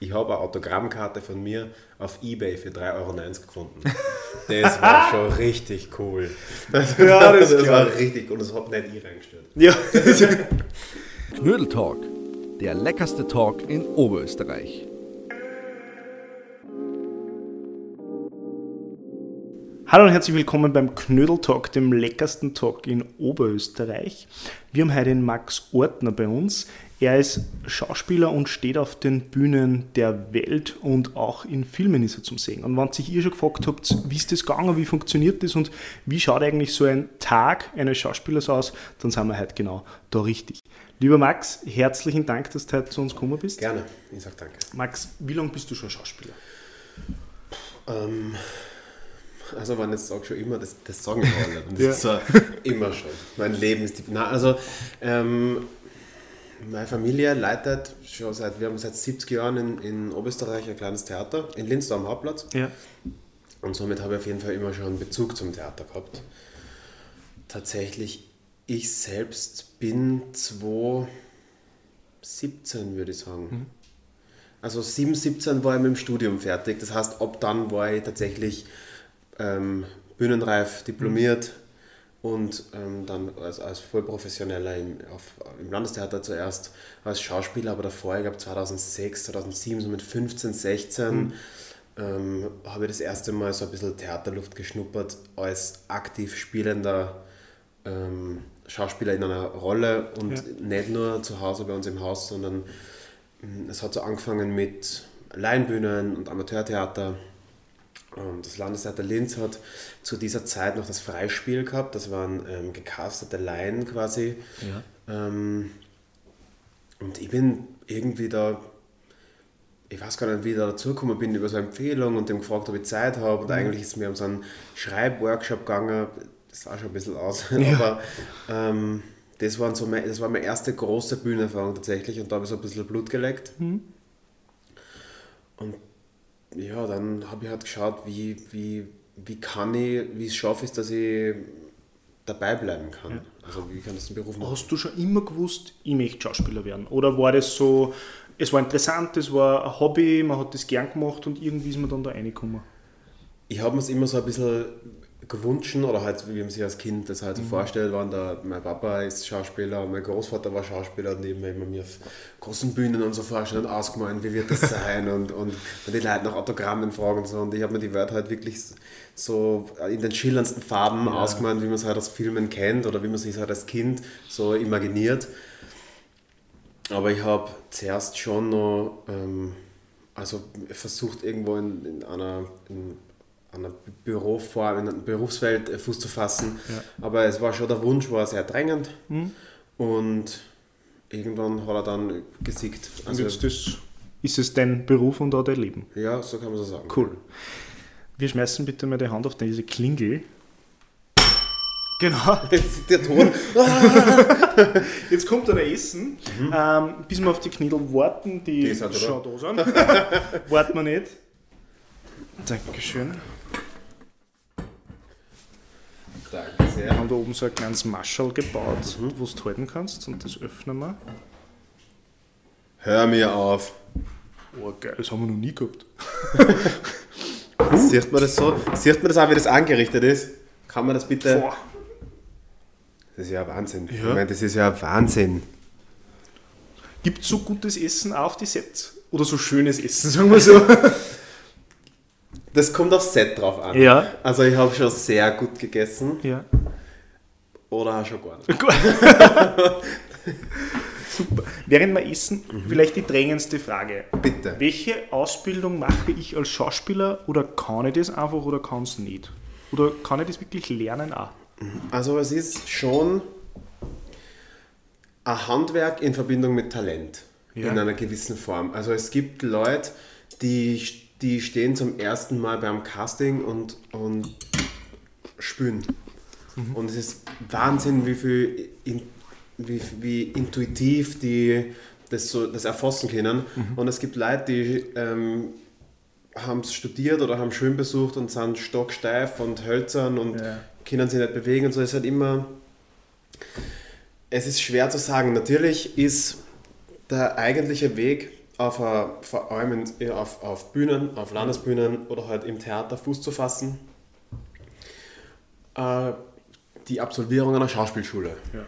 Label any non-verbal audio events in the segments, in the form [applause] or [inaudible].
ich habe eine Autogrammkarte von mir auf Ebay für 3,90 Euro gefunden. Das war [laughs] schon richtig cool. Das, ja, das, das war richtig und das hat nicht ich reingestellt. Ja. [laughs] [laughs] Knödeltalk, der leckerste Talk in Oberösterreich. Hallo und herzlich willkommen beim Knödeltalk, dem leckersten Talk in Oberösterreich. Wir haben heute den Max Ortner bei uns. Er ist Schauspieler und steht auf den Bühnen der Welt und auch in Filmen ist er zum Sehen. Und wenn sich ihr schon gefragt habt, wie ist das gegangen, wie funktioniert das und wie schaut eigentlich so ein Tag eines Schauspielers aus, dann sind wir heute genau da richtig. Lieber Max, herzlichen Dank, dass du heute zu uns gekommen bist. Gerne, ich sage danke. Max, wie lange bist du schon Schauspieler? Ähm, also wenn ich sage schon immer, das, das sagen wir alle. Und das ja. ist so, immer schon. Mein Leben ist die. Na, also ähm, meine Familie leitet schon seit, wir haben seit 70 Jahren in, in Oberösterreich ein kleines Theater, in Linz am Hauptplatz. Ja. Und somit habe ich auf jeden Fall immer schon einen Bezug zum Theater gehabt. Tatsächlich, ich selbst bin 2017, würde ich sagen. Mhm. Also 2017 war ich mit dem Studium fertig. Das heißt, ab dann war ich tatsächlich ähm, bühnenreif, diplomiert, und ähm, dann als, als Vollprofessioneller im, auf, im Landestheater zuerst als Schauspieler, aber davor, ich glaube 2006, 2007, so mit 15, 16, mhm. ähm, habe ich das erste Mal so ein bisschen Theaterluft geschnuppert als aktiv spielender ähm, Schauspieler in einer Rolle und ja. nicht nur zu Hause bei uns im Haus, sondern mm, es hat so angefangen mit Laienbühnen und Amateurtheater das Landestheater Linz hat zu dieser Zeit noch das Freispiel gehabt. Das waren ähm, gecastete Laien quasi. Ja. Ähm, und ich bin irgendwie da, ich weiß gar nicht, wie ich da dazugekommen bin, über so eine Empfehlung und dem gefragt, ob ich Zeit habe. Und mhm. eigentlich ist es mir um so einen Schreibworkshop gegangen. Das sah schon ein bisschen aus. [laughs] Ja. Aber ähm, das, waren so mein, das war meine erste große Bühnenerfahrung tatsächlich. Und da habe ich so ein bisschen Blut geleckt. Mhm. Und ja, dann habe ich halt geschaut, wie, wie, wie kann ich, wie es schaffe ich, dass ich dabei bleiben kann. Ja. Also wie kann das den Beruf machen? Hast du schon immer gewusst, ich möchte Schauspieler werden? Oder war das so, es war interessant, es war ein Hobby, man hat das gern gemacht und irgendwie ist man dann da reingekommen? Ich habe mir es immer so ein bisschen gewünscht oder halt, wie man sich als Kind das halt so mhm. vorstellt, waren da, mein Papa ist Schauspieler, mein Großvater war Schauspieler und eben immer mir auf großen Bühnen und so vorstellen und ausgemalt, wie wird das [laughs] sein und, und, und die Leute nach Autogrammen fragen und so und ich habe mir die Wörter halt wirklich so in den schillerndsten Farben ja. ausgemalt, wie man es halt aus Filmen kennt oder wie man sich halt als Kind so imaginiert. Aber ich habe zuerst schon noch ähm, also versucht irgendwo in, in einer in einer Büroform, in der Berufswelt äh, Fuß zu fassen. Ja. Aber es war schon der Wunsch, war sehr drängend. Mhm. Und irgendwann hat er dann gesiegt. Also, jetzt ist, ist es dein Beruf und auch dein Leben? Ja, so kann man so sagen. Cool. Wir schmeißen bitte mal die Hand auf diese Klingel. Genau. [laughs] Jetzt der Ton. [laughs] Jetzt kommt er Essen. Mhm. Ähm, bis wir auf die Knödel warten, die, die schon da [laughs] sind. warten wir nicht. Dankeschön. Danke sehr. Wir haben da oben so ein kleines Maschel gebaut, mhm. wo du halten kannst und das öffnen wir. Hör mir auf. Oh geil, das haben wir noch nie gehabt. [laughs] Sieht man das so? Sieht man das auch, wie das angerichtet ist? Kann man das bitte. Boah. Das ist ja Wahnsinn. Ja. Ich meine, das ist ja Wahnsinn. Gibt es so gutes Essen auf die Sets? Oder so schönes Essen, [laughs] sagen wir so? Das kommt aufs Set drauf an. Ja. Also ich habe schon sehr gut gegessen. Ja. Oder auch schon gar nicht. [laughs] Super. Während wir essen, mhm. vielleicht die drängendste Frage. Bitte. Welche Ausbildung mache ich als Schauspieler oder kann ich das einfach oder kann es nicht? Oder kann ich das wirklich lernen auch? Also es ist schon ein Handwerk in Verbindung mit Talent ja. in einer gewissen Form. Also es gibt Leute, die die stehen zum ersten Mal beim Casting und, und spüren. Mhm. Und es ist Wahnsinn, wie viel in, wie, wie intuitiv die das, so, das erfassen können. Mhm. Und es gibt Leute, die ähm, haben es studiert oder haben Schwimmen besucht und sind stocksteif und hölzern und ja. können sich nicht bewegen und so. Es ist halt immer. Es ist schwer zu sagen. Natürlich ist der eigentliche Weg auf, a, vor allem in, auf, auf Bühnen, auf Landesbühnen oder halt im Theater Fuß zu fassen, äh, die Absolvierung einer Schauspielschule. Ja.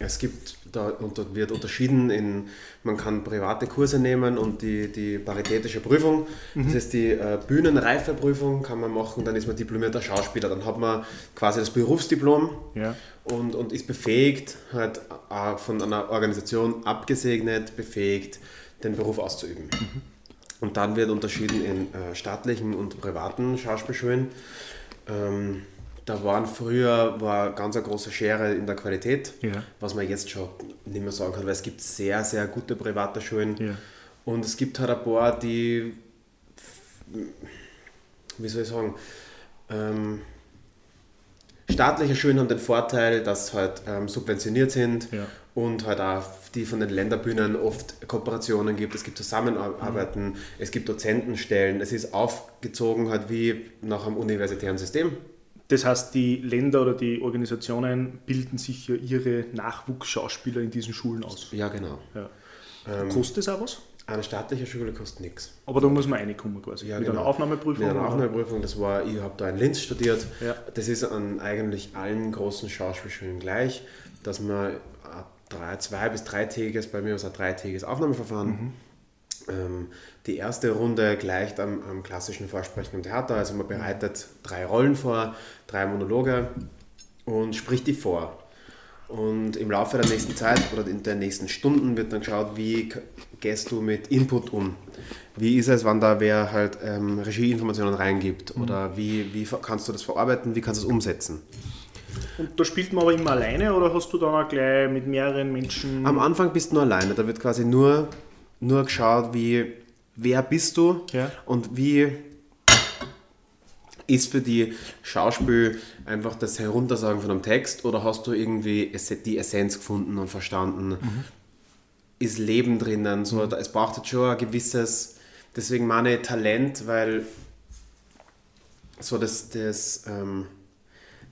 Es gibt, da unter, wird unterschieden in, man kann private Kurse nehmen und die, die paritätische Prüfung, das ist die äh, Bühnenreifeprüfung, kann man machen, dann ist man diplomierter Schauspieler, dann hat man quasi das Berufsdiplom Ja. und, und ist befähigt, halt äh, von einer Organisation abgesegnet, befähigt, den Beruf auszuüben. Und dann wird unterschieden in äh, staatlichen und privaten Schauspielschulen. Ähm, da waren früher war ganz eine große Schere in der Qualität, Ja. was man jetzt schon nicht mehr sagen kann, weil es gibt sehr, sehr gute private Schulen. Ja. Und es gibt halt ein paar, die, wie soll ich sagen, ähm, staatliche Schulen haben den Vorteil, dass sie halt ähm, subventioniert sind Ja. und halt auch die von den Länderbühnen oft Kooperationen gibt, es gibt Zusammenarbeiten, Mhm. es gibt Dozentenstellen, es ist aufgezogen halt wie nach einem universitären System. Das heißt, die Länder oder die Organisationen bilden sich ja ihre Nachwuchsschauspieler in diesen Schulen aus. Ja, genau. Ja. Ähm, Kostet das auch was? Eine staatliche Schule kostet nichts. Aber da muss man reinkommen quasi. Ja, Mit genau. einer Aufnahmeprüfung. Mit einer? Aufnahmeprüfung, das war, ich habe da in Linz studiert. Ja. Das ist an eigentlich allen großen Schauspielschulen gleich, dass man drei, zwei bis dreitägiges, bei mir war es ein dreitägiges Aufnahmeverfahren. Mhm. Ähm, die erste Runde gleicht am, am klassischen Vorsprechen im Theater, also man bereitet drei Rollen vor, drei Monologe und spricht die vor. Und im Laufe der nächsten Zeit oder in der nächsten Stunden wird dann geschaut, wie gehst du mit Input um. Wie ist es, wann da wer halt ähm, Regieinformationen reingibt? Oder wie, wie kannst du das verarbeiten? Wie kannst du es umsetzen? Und da spielt man aber immer alleine oder hast du dann auch gleich mit mehreren Menschen. Am Anfang bist du nur alleine. Da wird quasi nur, nur geschaut, wie, wer bist du Ja. und wie ist für die Schauspiel einfach das Heruntersagen von einem Text oder hast du irgendwie die Essenz gefunden und verstanden? Ist Leben drinnen? So, da- Es braucht jetzt schon ein gewisses, deswegen meine Talent, weil so das, das, ähm,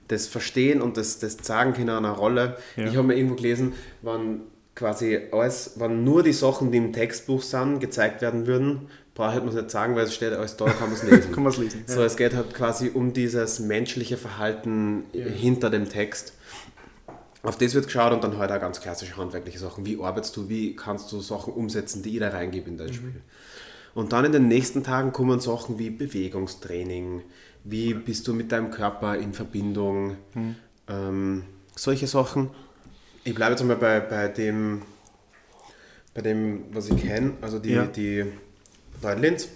das Verstehen und das, das Sagen können einer Rolle. Ja. Ich habe mir irgendwo gelesen, wann quasi alles, wenn nur die Sachen, die im Textbuch sind, gezeigt werden würden, braucht man es nicht sagen, weil es steht alles da, kann man es [laughs] lesen. Kann man es lesen. So, es geht halt quasi um dieses menschliche Verhalten hinter dem Text. Auf das wird geschaut und dann halt auch ganz klassische handwerkliche Sachen. Wie arbeitest du, wie kannst du Sachen umsetzen, die ich da reingebe in dein Spiel. Und dann in den nächsten Tagen kommen Sachen wie Bewegungstraining, wie bist du mit deinem Körper in Verbindung, ähm, solche Sachen. Ich bleibe jetzt einmal bei, bei, dem, bei dem, was ich kenne, also die, Ja. die in Linz,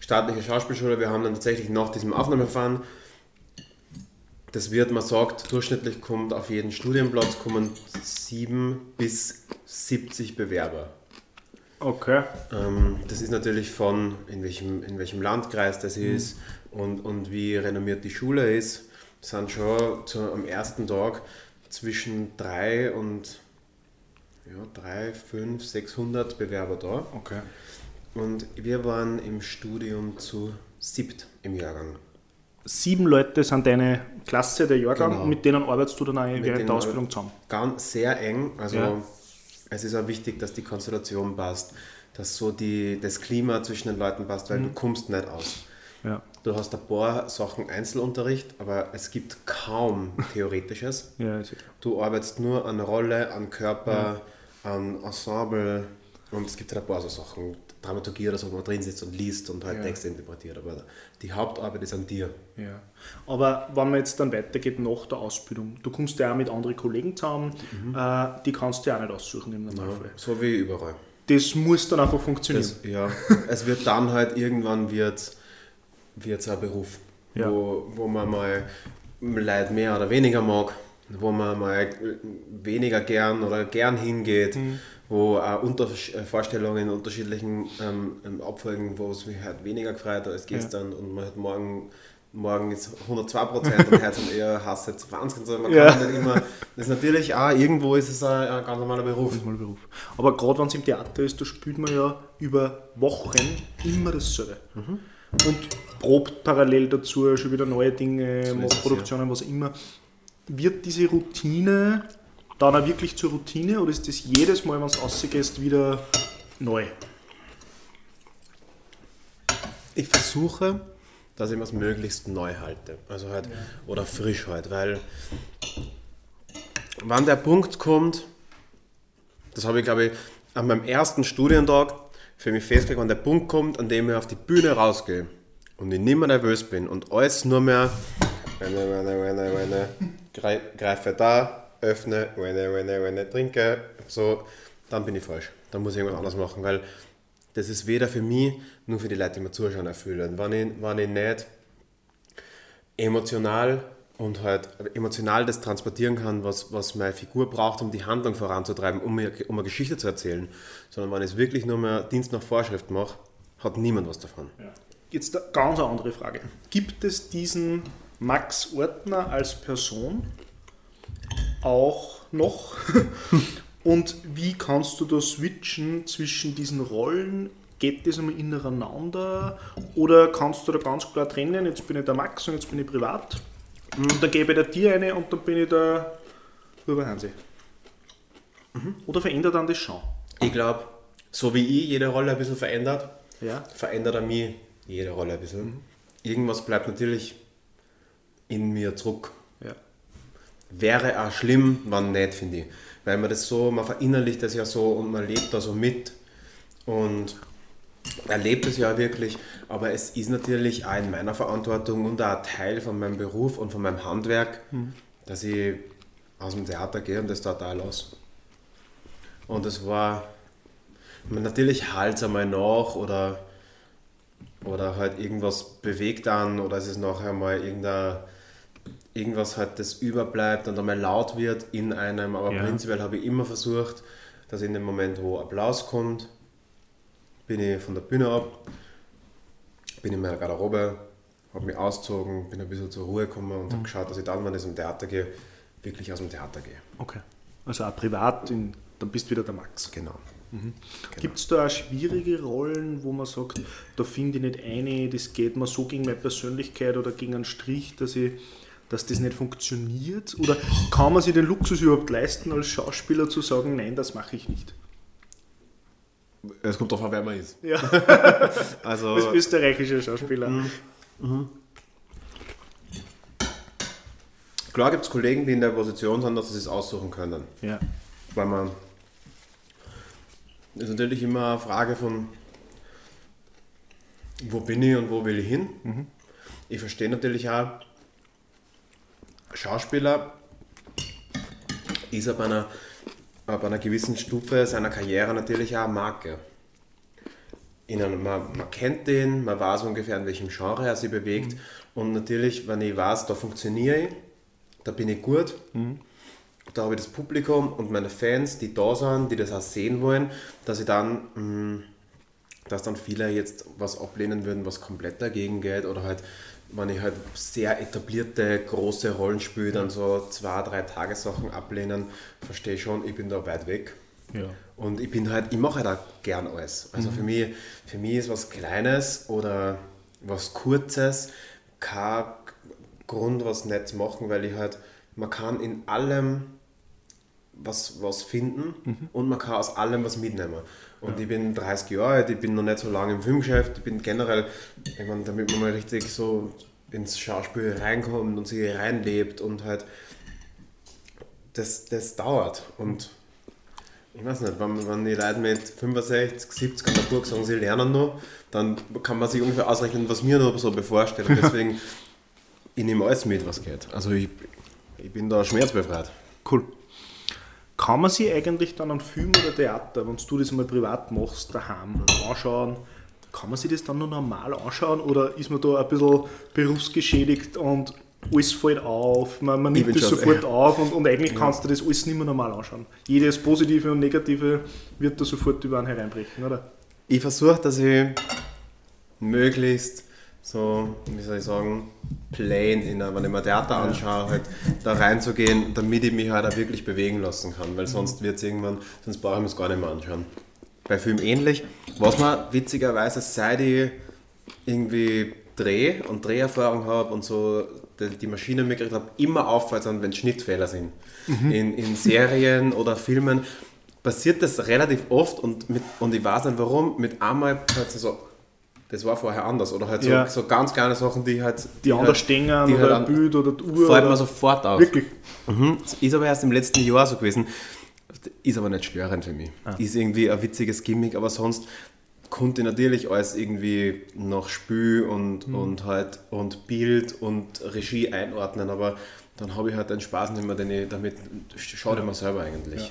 staatliche Schauspielschule, wir haben dann tatsächlich nach diesem Aufnahmeverfahren das wird, man sagt, durchschnittlich kommt auf jeden Studienplatz kommen 7 bis 70 Bewerber. Okay. Ähm, das ist natürlich von, in welchem, in welchem Landkreis das Mhm. ist und, und wie renommiert die Schule ist. Sind schon zu, am ersten Tag zwischen 3 und ja, 3, 5, 600 Bewerber da. Okay. Und wir waren im Studium zu siebt im Jahrgang. Sieben Leute sind deine Klasse, der Jahrgang, Genau. und mit denen arbeitest du dann auch Mit während der Ausbildung zusammen. Ganz sehr eng. Also Ja. es ist auch wichtig, dass die Konstellation passt, dass so die, das Klima zwischen den Leuten passt, weil du kommst nicht aus. Ja. Du hast ein paar Sachen Einzelunterricht, aber es gibt kaum [laughs] Theoretisches. Ja, ja. Du arbeitest nur an Rolle, an Körper, an Ensemble und es gibt halt ein paar so Sachen, Dramaturgie oder so, wo man drin sitzt und liest und halt Ja. Texte interpretiert. Aber die Hauptarbeit ist an dir. Ja. Aber wenn man jetzt dann weitergeht nach der Ausbildung, du kommst ja auch mit anderen Kollegen zusammen, äh, die kannst du ja auch nicht aussuchen im Normalfall. So wie überall. Das muss dann einfach funktionieren. Das, ja, es wird dann halt irgendwann wird es ein Beruf, Ja. wo, wo man mal Leute mehr oder weniger mag, wo man mal weniger gern oder gern hingeht, Mhm. wo auch unter Vorstellungen in unterschiedlichen ähm, ähm, Abfolgen, wo es mich halt weniger gefreut hat als gestern und man hat morgen morgen ist 102 Prozent und heute sind [laughs] eher Hass jetzt 20 so. Man kann Ja. nicht immer, das ist natürlich auch, irgendwo ist es ein, ein ganz normaler Beruf. Mal Beruf. Aber gerade wenn es im Theater ist, da spielt man ja über Wochen immer dasselbe. Mhm. Und probt parallel dazu schon wieder neue Dinge, So macht es, Produktionen, was auch immer. Wird diese Routine dann auch wirklich zur Routine oder ist das jedes Mal, wenn du rausgehst, wieder neu? ich versuche, dass ich was möglichst neu halte. Also halt, oder frisch halt, weil wann der Punkt kommt, das habe ich glaube ich an meinem ersten Studientag für mich festgelegt, wann der Punkt kommt, an dem ich auf die Bühne rausgehe und ich nicht mehr nervös bin und alles nur mehr wenne, wenne, wenne, wenne, grei- greife da, öffne, wenne, wenne, wenne, trinke, so, dann bin ich falsch. Dann muss ich irgendwas anderes machen, weil das ist weder für mich, nur für die Leute, die mir zuschauen, erfüllend. Wenn ich, wenn ich nicht emotional und halt emotional das transportieren kann, was, was meine Figur braucht, um die Handlung voranzutreiben, um, mir, um eine Geschichte zu erzählen, sondern wenn ich es wirklich nur mehr Dienst nach Vorschrift mache, hat niemand was davon. Jetzt eine ganz andere Frage. Gibt es diesen Max Ortner als Person auch noch? [laughs] Und wie kannst du da switchen zwischen diesen Rollen? Geht das einmal ineinander? Oder kannst du da ganz klar trennen, jetzt bin ich der Max und jetzt bin ich privat? Und dann gebe ich der dir eine und dann bin ich der Huber Hansi. Oder verändert dann das schon? Ich glaube, so wie ich jede Rolle ein bisschen verändert, Ja. verändert er mich jede Rolle ein bisschen. Irgendwas bleibt natürlich in mir zurück. ja. Wäre auch schlimm, wenn nicht, finde ich. Weil man das so, man verinnerlicht das ja so und man lebt da so mit und erlebt es ja wirklich. Aber es ist natürlich auch in meiner Verantwortung und auch ein Teil von meinem Beruf und von meinem Handwerk, dass ich aus dem Theater gehe und das total aus. Und es war, natürlich halt es einmal nach oder, oder halt irgendwas bewegt an oder es ist nachher mal irgendein irgendwas halt das überbleibt und einmal laut wird in einem, aber Ja. prinzipiell habe ich immer versucht, dass in dem Moment, wo Applaus kommt, bin ich von der Bühne ab, bin in meiner Garderobe, habe mich ausgezogen, bin ein bisschen zur Ruhe gekommen und habe geschaut, dass ich dann, wenn ich zum Theater gehe, wirklich aus dem Theater gehe. Okay. Also auch privat, in, dann bist du wieder der Max. Genau. Gibt es da auch schwierige Rollen, wo man sagt, da finde ich nicht eine, das geht mir so gegen meine Persönlichkeit oder gegen einen Strich, dass, ich, dass das nicht funktioniert? Oder kann man sich den Luxus überhaupt leisten, als Schauspieler zu sagen, nein, das mache ich nicht? Es kommt darauf an, wer man ist. Ja, [laughs] Also, als österreichischer Schauspieler. klar gibt es Kollegen, die in der Position sind, dass sie es aussuchen können. Ja. weil man das ist natürlich immer eine Frage von wo bin ich und wo will ich hin. Ich verstehe natürlich auch, Schauspieler ist ab einer, ab einer gewissen Stufe seiner Karriere natürlich auch eine Marke. In einem, man, man kennt den, man weiß ungefähr, in welchem Genre er sich bewegt. Und natürlich, wenn ich weiß, da funktioniere ich, da bin ich gut, da habe ich das Publikum und meine Fans, die da sind, die das auch sehen wollen, dass ich dann, mh, dass dann viele jetzt was ablehnen würden, was komplett dagegen geht oder halt, wenn ich halt sehr etablierte, große Rollen spiele, dann so zwei, drei Tagessachen ablehnen, verstehe schon, ich bin da weit weg. Ja. Und ich bin halt, ich mache halt auch gern alles. Also für, mich, für mich ist was Kleines oder was Kurzes kein Grund, was nicht zu machen, weil ich halt, man kann in allem was, was finden und man kann aus allem was mitnehmen. Und ich bin 30 Jahre alt, ich bin noch nicht so lange im Filmgeschäft, ich bin generell, ich meine, damit man mal richtig so ins Schauspiel reinkommt und sich reinlebt und halt das, das dauert. Und ich weiß nicht, wenn, wenn die Leute mit 65, 70 an der Burg sagen, sie lernen noch, dann kann man sich ungefähr ausrechnen, was mir noch so bevorsteht. Und [laughs] deswegen, ich nehme alles mit, was geht. Also ich, ich bin da schmerzbefreit. Cool. Kann man sich eigentlich dann an Film oder Theater, wenn du das mal privat machst, daheim anschauen, kann man sich das dann noch normal anschauen oder ist man da ein bisschen berufsgeschädigt und alles fällt auf, man, man nimmt das sofort auf und, und eigentlich kannst du das alles nicht mehr normal anschauen. Jedes Positive und Negative wird da sofort über einen hereinbrechen, oder? Ich versuche, dass ich möglichst so, wie soll ich sagen, plain, in einer, wenn ich mir Theater anschaue, halt da reinzugehen, damit ich mich halt auch wirklich bewegen lassen kann, weil sonst wird es irgendwann, sonst brauche ich mir es gar nicht mehr anschauen. Bei Film ähnlich, was man witzigerweise, seit ich irgendwie Dreh- und Dreherfahrung habe und so die, die Maschine mitgekriegt habe, immer auffällt, wenn Schnittfehler sind. In, in Serien oder Filmen passiert das relativ oft und, mit, und ich weiß nicht warum, mit einmal plötzlich so, das war vorher anders. Oder halt so, Ja. so ganz kleine Sachen, die halt. Die halt, anders stehen die oder halt ein Bild oder die Uhr. Fällt mir sofort auf. Wirklich. Mhm. Das ist aber erst im letzten Jahr so gewesen. Ist aber nicht störend für mich. Ah. Ist irgendwie ein witziges Gimmick, aber sonst konnte ich natürlich alles irgendwie nach Spiel und, Mhm. und halt und Bild und Regie einordnen, aber dann habe ich halt den Spaß nicht mehr, den ich damit schaue ich mir selber eigentlich. Ja.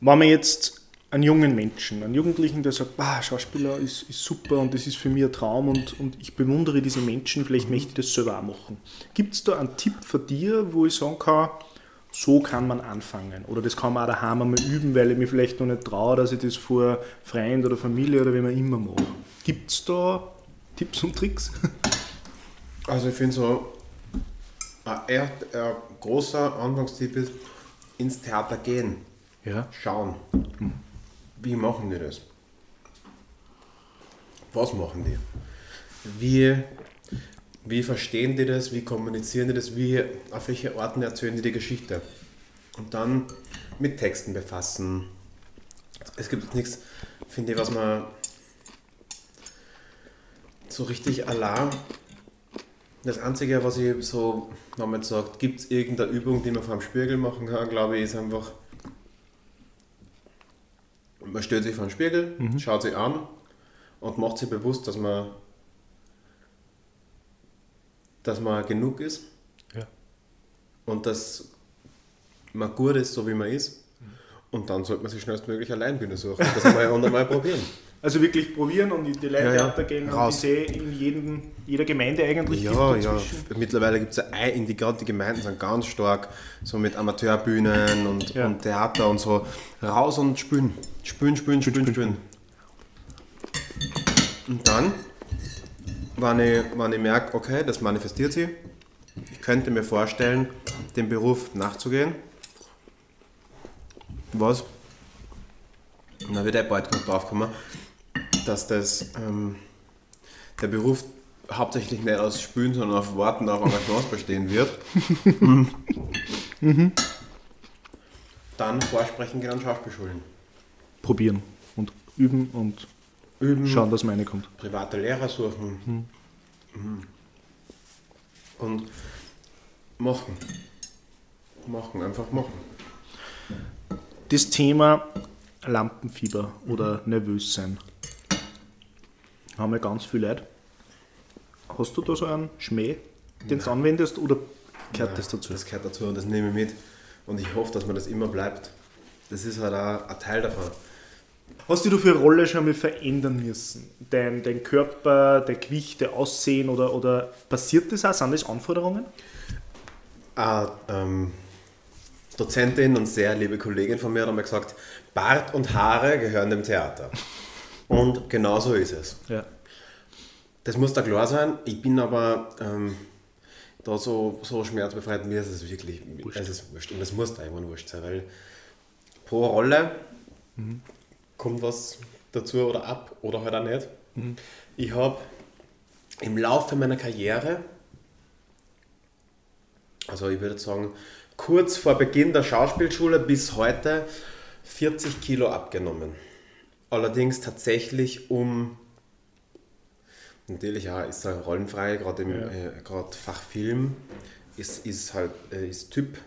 Wenn man jetzt einen jungen Menschen, einen Jugendlichen, der sagt, ah, Schauspieler ist, ist super und das ist für mich ein Traum und, und ich bewundere diese Menschen, vielleicht möchte ich das selber auch machen. Gibt es da einen Tipp von dir, wo ich sagen kann, so kann man anfangen? Oder das kann man auch daheim einmal üben, weil ich mich vielleicht noch nicht traue, dass ich das vor Freund oder Familie oder wie man immer mache. Gibt es da Tipps und Tricks? [laughs] Also ich finde so, ein, ein großer Anfangstipp ist, ins Theater gehen, Ja. schauen. Wie machen die das? Was machen die? Wie, wie verstehen die das? Wie kommunizieren die das? Wie, auf welche Arten erzählen die die Geschichte? Und dann mit Texten befassen. Es gibt nichts, finde ich, was man so richtig allein das Einzige, was ich so, wenn man sagt, gibt es irgendeine Übung, die man vor dem Spiegel machen kann, glaube ich, ist einfach, man stellt sich vor den Spiegel, schaut sich an und macht sich bewusst, dass man, dass man genug ist Ja. und dass man gut ist, so wie man ist. Und dann sollte man sich schnellstmöglich Leinbühne suchen. Das einmal [laughs] und einmal probieren. Also wirklich probieren und in die Leute Ja, gehen und Raus. ich sehe in jedem, jeder Gemeinde eigentlich Ja, ja. Mittlerweile gibt es ja ein, in die, gerade die Gemeinden sind ganz stark, so mit Amateurbühnen und, Ja. und Theater und so. Raus und spülen. Spülen, spülen, spülen, spülen. Und dann, wenn ich, wenn ich merke, okay, das manifestiert sich, ich könnte mir vorstellen, dem Beruf nachzugehen. Was? Und dann wird er bald drauf kommen, dass das ähm, der Beruf hauptsächlich nicht aus Spülen, sondern auf Warten auf Engagements bestehen wird. Dann vorsprechen gehen an Schauspielschulen. Probieren und üben und Üben, schauen, dass meine kommt. private Lehrer suchen. Mhm. Und machen. Machen, einfach machen. Das Thema Lampenfieber oder nervös sein. Haben wir ganz viele Leute. Hast du da so einen Schmäh, den du anwendest oder gehört das dazu? Das gehört dazu und das nehme ich mit. Und ich hoffe, dass man das immer bleibt. Das ist halt auch ein Teil davon. Hast du für eine Rolle schon mal verändern müssen? Dein, dein Körper, dein Gewicht, dein Aussehen oder, oder passiert das auch? Sind das Anforderungen? Eine ähm, Dozentin und sehr liebe Kollegin von mir hat einmal gesagt, Bart und Haare gehören dem Theater. Und genau so ist es. Ja. Das muss da klar sein. Ich bin aber ähm, da so, so schmerzbefreit, mir ist es wirklich Es ist wurscht. Und das muss da irgendwann wurscht sein, weil pro Rolle kommt was dazu oder ab oder halt auch nicht. Ich habe im Laufe meiner Karriere, also ich würde sagen, kurz vor Beginn der Schauspielschule bis heute 40 Kilo abgenommen. Allerdings tatsächlich um Natürlich ja, ist er rollenfrei, gerade im Ja. äh, gerade Fach Film ist, ist halt äh, ist Typ,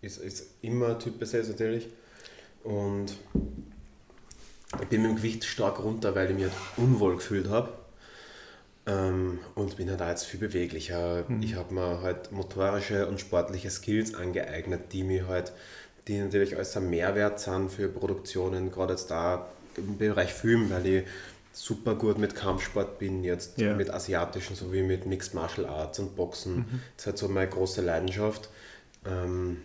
ist, ist immer Typ besetzt natürlich. Und ich bin mit dem Gewicht stark runter, weil ich mich halt unwohl gefühlt habe. Ähm, und bin halt auch jetzt viel beweglicher. Ich habe mir halt motorische und sportliche Skills angeeignet, die mir halt, die natürlich als ein Mehrwert sind für Produktionen, gerade jetzt da im Bereich Film, weil ich super gut mit Kampfsport bin, jetzt Ja. mit asiatischen sowie mit Mixed Martial Arts und Boxen. Das ist halt so meine große Leidenschaft. Ähm,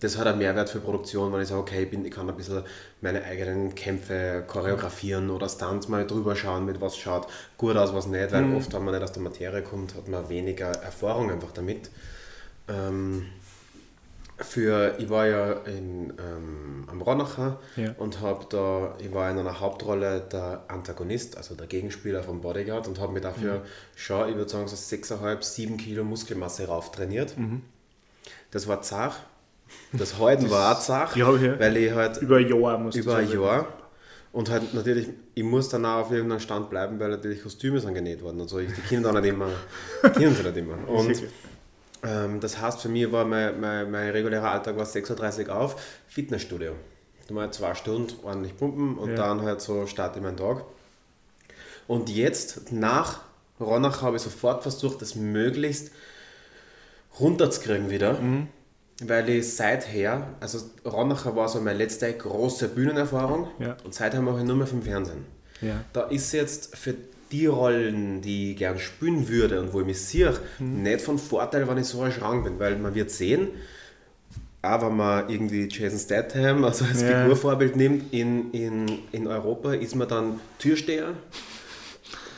das hat einen Mehrwert für Produktion, wenn ich sage, okay, ich, bin, ich kann ein bisschen meine eigenen Kämpfe choreografieren oder Stunts mal drüber schauen, mit was schaut gut aus, was nicht, weil oft, wenn man nicht aus der Materie kommt, hat man weniger Erfahrung einfach damit. Ähm, für, ich war ja in, ähm, am Ronacher Ja. und habe da, ich war in einer Hauptrolle der Antagonist, also der Gegenspieler vom Bodyguard und habe mir dafür schon, ich würde sagen, so 6,5, 7 Kilo Muskelmasse rauf trainiert. Das war zart. Das Halten war auch zart, Ja, ja. weil ich halt Über ein Jahr musst über ein. Jahr Und halt natürlich, ich muss dann auch auf irgendeinem Stand bleiben, weil natürlich Kostüme sind genäht worden und so. Ich, die Kinder nicht immer, Kinder sind nicht [laughs] immer. Und ähm, das heißt, für mich war mein, mein, mein regulärer Alltag war 6.30 Uhr auf, Fitnessstudio. Mal zwei Stunden ordentlich pumpen und ja. dann halt so starte ich meinen Tag. Und jetzt, nach Ronach, habe ich sofort versucht, das möglichst runterzukriegen wieder. Mhm weil ich seither, also Ronacher war so meine letzte große Bühnenerfahrung ja. und seither mache ich nur mehr vom Fernsehen. Ja. Da ist jetzt für die Rollen, die ich gern spielen würde und wo ich mich sehe, mhm. nicht von Vorteil, wenn ich so ein Schrank bin, weil man wird sehen, auch wenn man irgendwie Jason Statham also als ja. Figurvorbild nimmt, in, in, in Europa ist man dann Türsteher,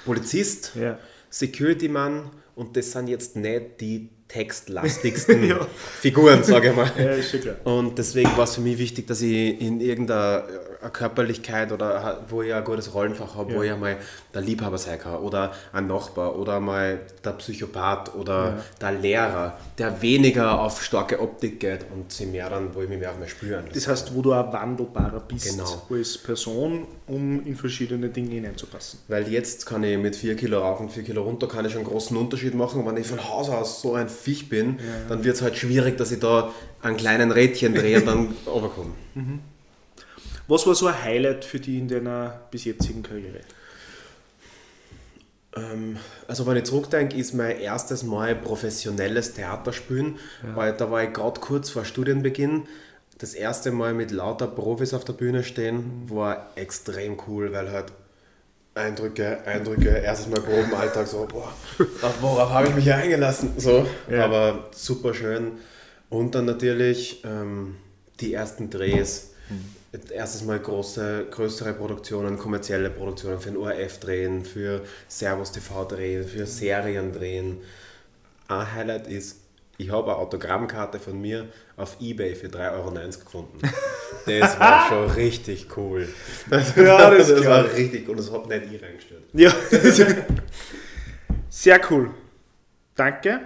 Polizist, ja. Security-Mann und das sind jetzt nicht die [laughs] textlastigsten ja. Figuren, sage ich mal. Ja, und deswegen war es für mich wichtig, dass ich in irgendeiner Körperlichkeit oder wo ich ein gutes Rollenfach habe, ja. wo ich einmal der Liebhaber sein kann oder ein Nachbar oder mal der Psychopath oder ja. der Lehrer, der weniger auf starke Optik geht und sie mehr dann, wo ich mich mehr auf mein spüren Das heißt, wo du ein wandelbarer bist genau. als Person, um in verschiedene Dinge hineinzupassen. Weil jetzt kann ich mit 4 Kilo rauf und 4 Kilo runter kann ich schon einen großen Unterschied machen. Wenn ich von Haus aus so ein Viech bin, ja. dann wird es halt schwierig, dass ich da einen kleinen Rädchen drehe und dann [laughs] runterkomme. Mhm. Was war so ein Highlight für dich in deiner bis jetzigen Karriere? Ähm, also wenn ich zurückdenke, ist mein erstes Mal professionelles Theaterspielen, ja. weil da war ich gerade kurz vor Studienbeginn. Das erste Mal mit lauter Profis auf der Bühne stehen, war extrem cool, weil halt Eindrücke, Eindrücke, erstes Mal Probenalltag, so, boah, worauf habe ich mich hier eingelassen? So, ja. aber super schön. Und dann natürlich ähm, die ersten Drehs. Mhm erstes Mal große, größere Produktionen, kommerzielle Produktionen für den ORF drehen, für Servus TV drehen, für Serien drehen. Ein Highlight ist, ich habe eine Autogrammkarte von mir auf Ebay für 3,90 Euro gefunden. [laughs] Das war schon richtig cool. Das, ja, das, das war richtig und das hat nicht ich reingestellt. Ja, sehr cool. Danke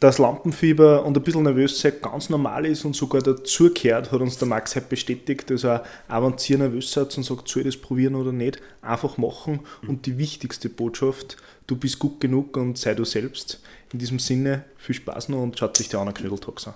dass Lampenfieber und ein bisschen Nervösheit ganz normal ist und sogar dazugehört, hat uns der Max halt bestätigt, dass er auch wenn ihr nervös seid und sagt, soll ich das probieren oder nicht, einfach machen und die wichtigste Botschaft, du bist gut genug und sei du selbst. In diesem Sinne, viel Spaß noch und schaut sich die anderen Knödeltalks an.